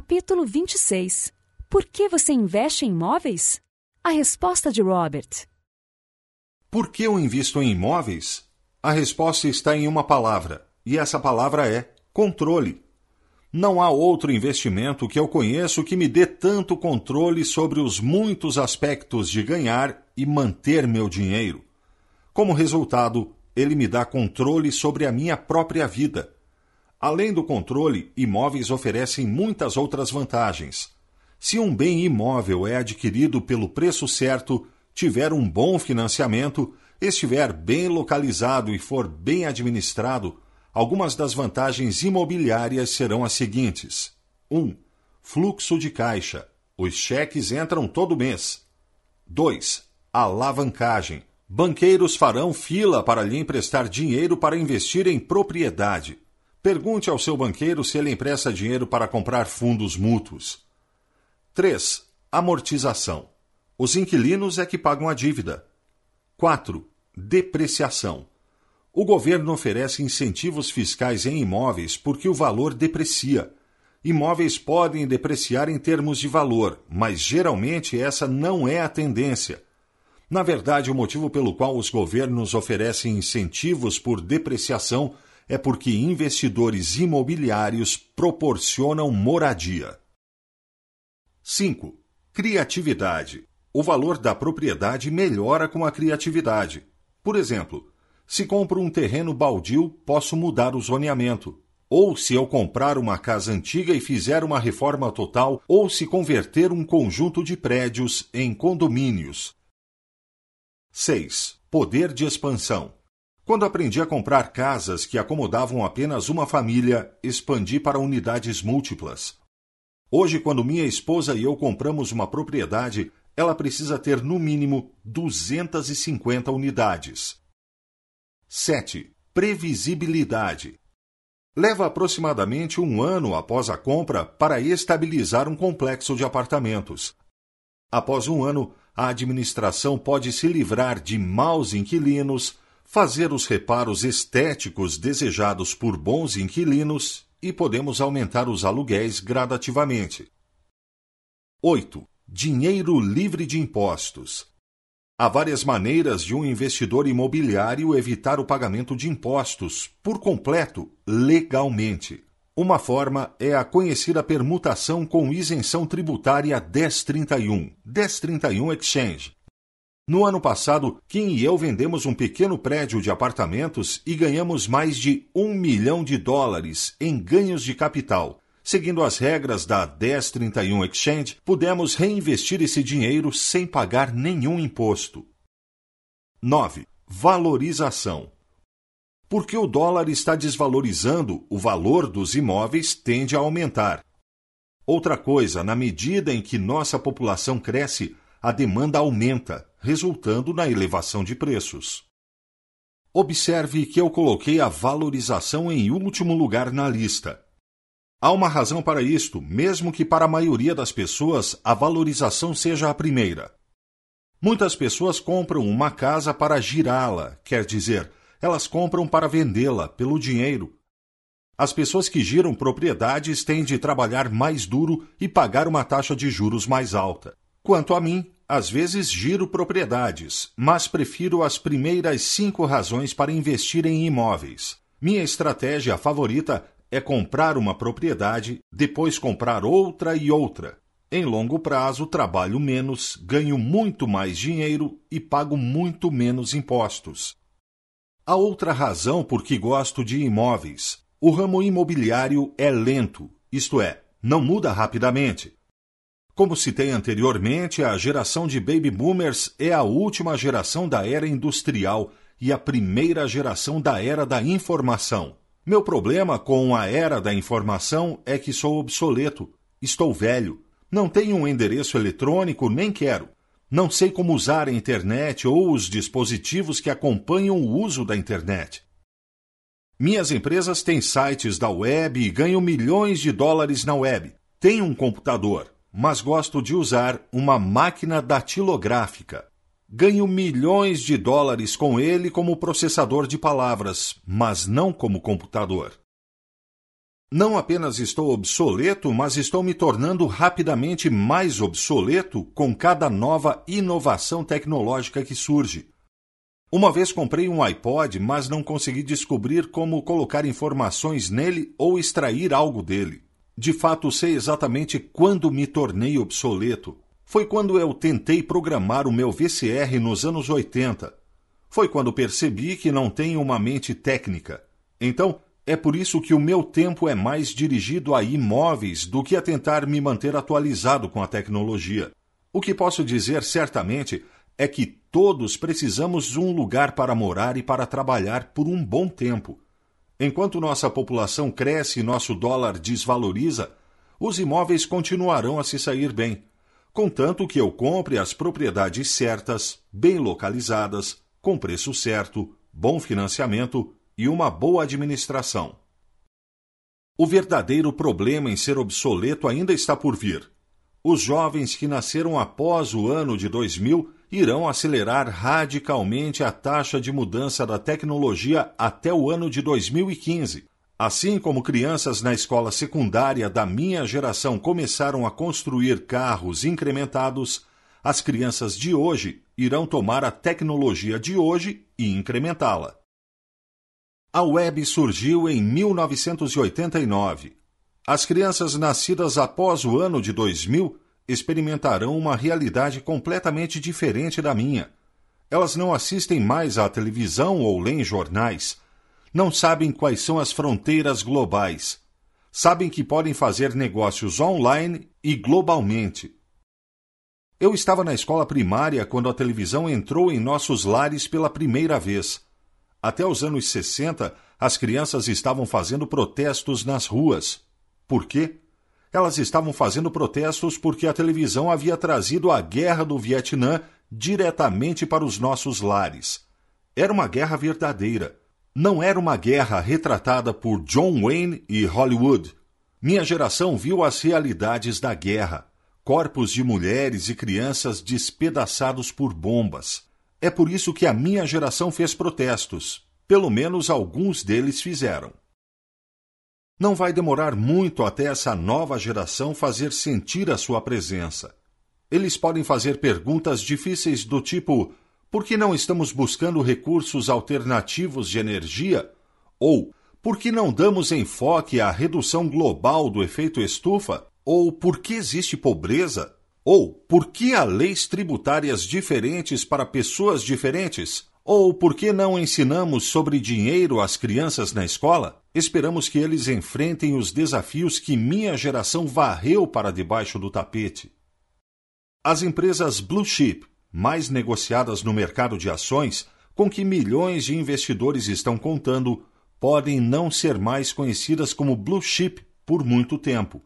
Capítulo 26 Por que você investe em imóveis? A resposta de Robert. Por que eu invisto em imóveis? A resposta está em uma palavra, e essa palavra é controle. Não há outro investimento que eu conheço que me dê tanto controle sobre os muitos aspectos de ganhar e manter meu dinheiro. Como resultado, ele me dá controle sobre a minha própria vida. Além do controle, imóveis oferecem muitas outras vantagens. Se um bem imóvel é adquirido pelo preço certo, tiver um bom financiamento, estiver bem localizado e for bem administrado, Algumas das vantagens imobiliárias serão as seguintes: 1. Um, fluxo de caixa. Os cheques entram todo mês. 2. Alavancagem. Banqueiros farão fila para lhe emprestar dinheiro para investir em propriedade. Pergunte ao seu banqueiro se ele empresta dinheiro para comprar fundos mútuos. 3. Amortização. Os inquilinos é que pagam a dívida. 4. Depreciação o governo oferece incentivos fiscais em imóveis porque o valor deprecia. Imóveis podem depreciar em termos de valor, mas geralmente essa não é a tendência. Na verdade, o motivo pelo qual os governos oferecem incentivos por depreciação é porque investidores imobiliários proporcionam moradia. 5. Criatividade. O valor da propriedade melhora com a criatividade. Por exemplo, se compro um terreno baldio, posso mudar o zoneamento. Ou se eu comprar uma casa antiga e fizer uma reforma total, ou se converter um conjunto de prédios em condomínios. 6. Poder de expansão. Quando aprendi a comprar casas que acomodavam apenas uma família, expandi para unidades múltiplas. Hoje, quando minha esposa e eu compramos uma propriedade, ela precisa ter no mínimo 250 unidades. 7. Previsibilidade. Leva aproximadamente um ano após a compra para estabilizar um complexo de apartamentos. Após um ano, a administração pode se livrar de maus inquilinos, fazer os reparos estéticos desejados por bons inquilinos e podemos aumentar os aluguéis gradativamente. 8. Dinheiro livre de impostos. Há várias maneiras de um investidor imobiliário evitar o pagamento de impostos por completo, legalmente. Uma forma é a conhecida permutação com isenção tributária 1031, 1031 Exchange. No ano passado, Kim e eu vendemos um pequeno prédio de apartamentos e ganhamos mais de um milhão de dólares em ganhos de capital Seguindo as regras da 1031 Exchange, pudemos reinvestir esse dinheiro sem pagar nenhum imposto. 9. Valorização. Porque o dólar está desvalorizando, o valor dos imóveis tende a aumentar. Outra coisa, na medida em que nossa população cresce, a demanda aumenta, resultando na elevação de preços. Observe que eu coloquei a valorização em último lugar na lista. Há uma razão para isto, mesmo que para a maioria das pessoas a valorização seja a primeira. Muitas pessoas compram uma casa para girá-la, quer dizer, elas compram para vendê-la pelo dinheiro. As pessoas que giram propriedades têm de trabalhar mais duro e pagar uma taxa de juros mais alta. Quanto a mim, às vezes giro propriedades, mas prefiro as primeiras cinco razões para investir em imóveis. Minha estratégia favorita é comprar uma propriedade, depois comprar outra e outra. Em longo prazo, trabalho menos, ganho muito mais dinheiro e pago muito menos impostos. A outra razão por que gosto de imóveis: o ramo imobiliário é lento, isto é, não muda rapidamente. Como citei anteriormente, a geração de baby boomers é a última geração da era industrial e a primeira geração da era da informação. Meu problema com a era da informação é que sou obsoleto. Estou velho. Não tenho um endereço eletrônico, nem quero. Não sei como usar a internet ou os dispositivos que acompanham o uso da internet. Minhas empresas têm sites da web e ganham milhões de dólares na web. Tenho um computador, mas gosto de usar uma máquina datilográfica. Ganho milhões de dólares com ele como processador de palavras, mas não como computador. Não apenas estou obsoleto, mas estou me tornando rapidamente mais obsoleto com cada nova inovação tecnológica que surge. Uma vez comprei um iPod, mas não consegui descobrir como colocar informações nele ou extrair algo dele. De fato, sei exatamente quando me tornei obsoleto. Foi quando eu tentei programar o meu VCR nos anos 80. Foi quando percebi que não tenho uma mente técnica. Então, é por isso que o meu tempo é mais dirigido a imóveis do que a tentar me manter atualizado com a tecnologia. O que posso dizer certamente é que todos precisamos de um lugar para morar e para trabalhar por um bom tempo. Enquanto nossa população cresce e nosso dólar desvaloriza, os imóveis continuarão a se sair bem, contanto que eu compre as propriedades certas, bem localizadas, com preço certo, bom financiamento e uma boa administração. O verdadeiro problema em ser obsoleto ainda está por vir. Os jovens que nasceram após o ano de 2000 irão acelerar radicalmente a taxa de mudança da tecnologia até o ano de 2015. Assim como crianças na escola secundária da minha geração começaram a construir carros incrementados, as crianças de hoje irão tomar a tecnologia de hoje e incrementá-la. A web surgiu em 1989. As crianças nascidas após o ano de 2000 experimentarão uma realidade completamente diferente da minha. Elas não assistem mais à televisão ou leem jornais. Não sabem quais são as fronteiras globais. Sabem que podem fazer negócios online e globalmente. Eu estava na escola primária quando a televisão entrou em nossos lares pela primeira vez. Até os anos 60, as crianças estavam fazendo protestos nas ruas. Por quê? Elas estavam fazendo protestos porque a televisão havia trazido a guerra do Vietnã diretamente para os nossos lares. Era uma guerra verdadeira. Não era uma guerra retratada por John Wayne e Hollywood. Minha geração viu as realidades da guerra: corpos de mulheres e crianças despedaçados por bombas. É por isso que a minha geração fez protestos. Pelo menos alguns deles fizeram. Não vai demorar muito até essa nova geração fazer sentir a sua presença. Eles podem fazer perguntas difíceis do tipo: por que não estamos buscando recursos alternativos de energia? Ou por que não damos enfoque à redução global do efeito estufa? Ou por que existe pobreza? Ou por que há leis tributárias diferentes para pessoas diferentes? Ou por que não ensinamos sobre dinheiro às crianças na escola? Esperamos que eles enfrentem os desafios que minha geração varreu para debaixo do tapete. As empresas Blue Chip, mais negociadas no mercado de ações, com que milhões de investidores estão contando, podem não ser mais conhecidas como Blue Chip por muito tempo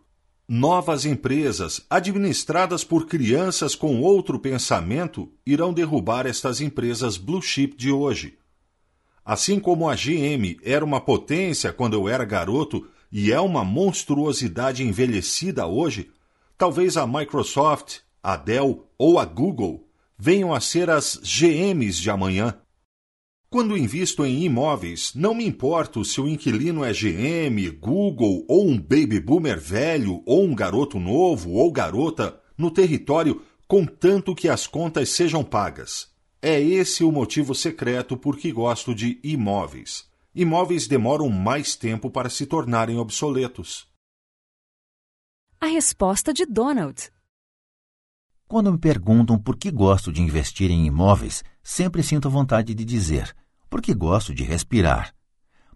novas empresas, administradas por crianças com outro pensamento, irão derrubar estas empresas blue chip de hoje. Assim como a GM era uma potência quando eu era garoto e é uma monstruosidade envelhecida hoje, talvez a Microsoft, a Dell ou a Google venham a ser as GMs de amanhã. Quando invisto em imóveis, não me importo se o inquilino é GM, Google ou um baby boomer velho ou um garoto novo ou garota no território, contanto que as contas sejam pagas. É esse o motivo secreto por que gosto de imóveis. Imóveis demoram mais tempo para se tornarem obsoletos. A resposta de Donald. Quando me perguntam por que gosto de investir em imóveis, sempre sinto vontade de dizer: porque gosto de respirar.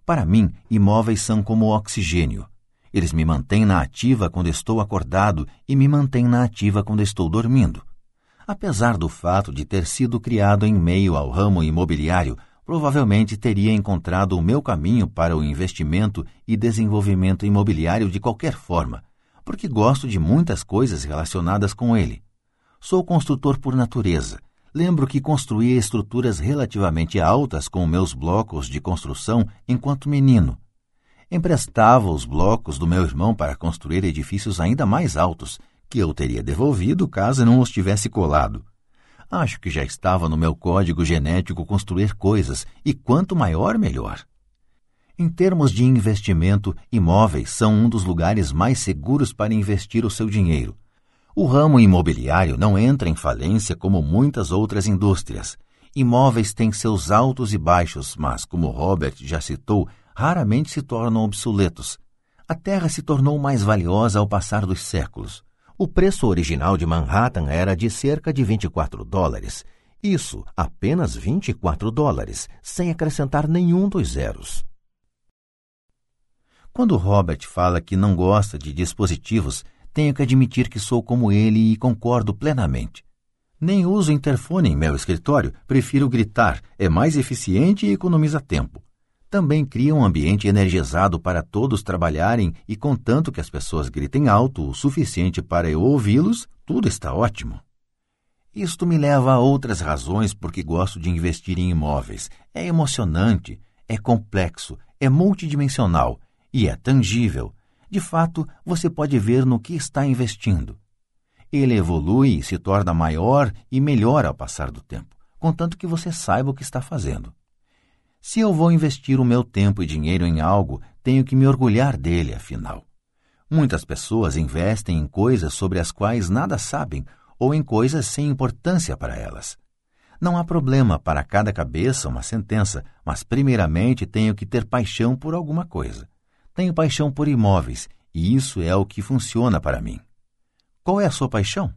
Para mim, imóveis são como oxigênio. Eles me mantêm na ativa quando estou acordado e me mantêm na ativa quando estou dormindo. Apesar do fato de ter sido criado em meio ao ramo imobiliário, provavelmente teria encontrado o meu caminho para o investimento e desenvolvimento imobiliário de qualquer forma, porque gosto de muitas coisas relacionadas com ele. Sou construtor por natureza Lembro que construía estruturas relativamente altas com meus blocos de construção enquanto menino. Emprestava os blocos do meu irmão para construir edifícios ainda mais altos, que eu teria devolvido caso não os tivesse colado. Acho que já estava no meu código genético construir coisas, e quanto maior, melhor. Em termos de investimento, imóveis são um dos lugares mais seguros para investir o seu dinheiro. O ramo imobiliário não entra em falência como muitas outras indústrias. Imóveis têm seus altos e baixos, mas, como Robert já citou, raramente se tornam obsoletos. A terra se tornou mais valiosa ao passar dos séculos. O preço original de Manhattan era de cerca de 24 dólares. Isso, apenas 24 dólares, sem acrescentar nenhum dos zeros. Quando Robert fala que não gosta de dispositivos, tenho que admitir que sou como ele e concordo plenamente. Nem uso interfone em meu escritório, prefiro gritar, é mais eficiente e economiza tempo. Também cria um ambiente energizado para todos trabalharem e, contanto que as pessoas gritem alto o suficiente para eu ouvi-los, tudo está ótimo. Isto me leva a outras razões porque gosto de investir em imóveis. É emocionante, é complexo, é multidimensional e é tangível. De fato, você pode ver no que está investindo. Ele evolui e se torna maior e melhor ao passar do tempo, contanto que você saiba o que está fazendo. Se eu vou investir o meu tempo e dinheiro em algo, tenho que me orgulhar dele, afinal. Muitas pessoas investem em coisas sobre as quais nada sabem ou em coisas sem importância para elas. Não há problema para cada cabeça uma sentença, mas primeiramente tenho que ter paixão por alguma coisa. Tenho paixão por imóveis e isso é o que funciona para mim. Qual é a sua paixão?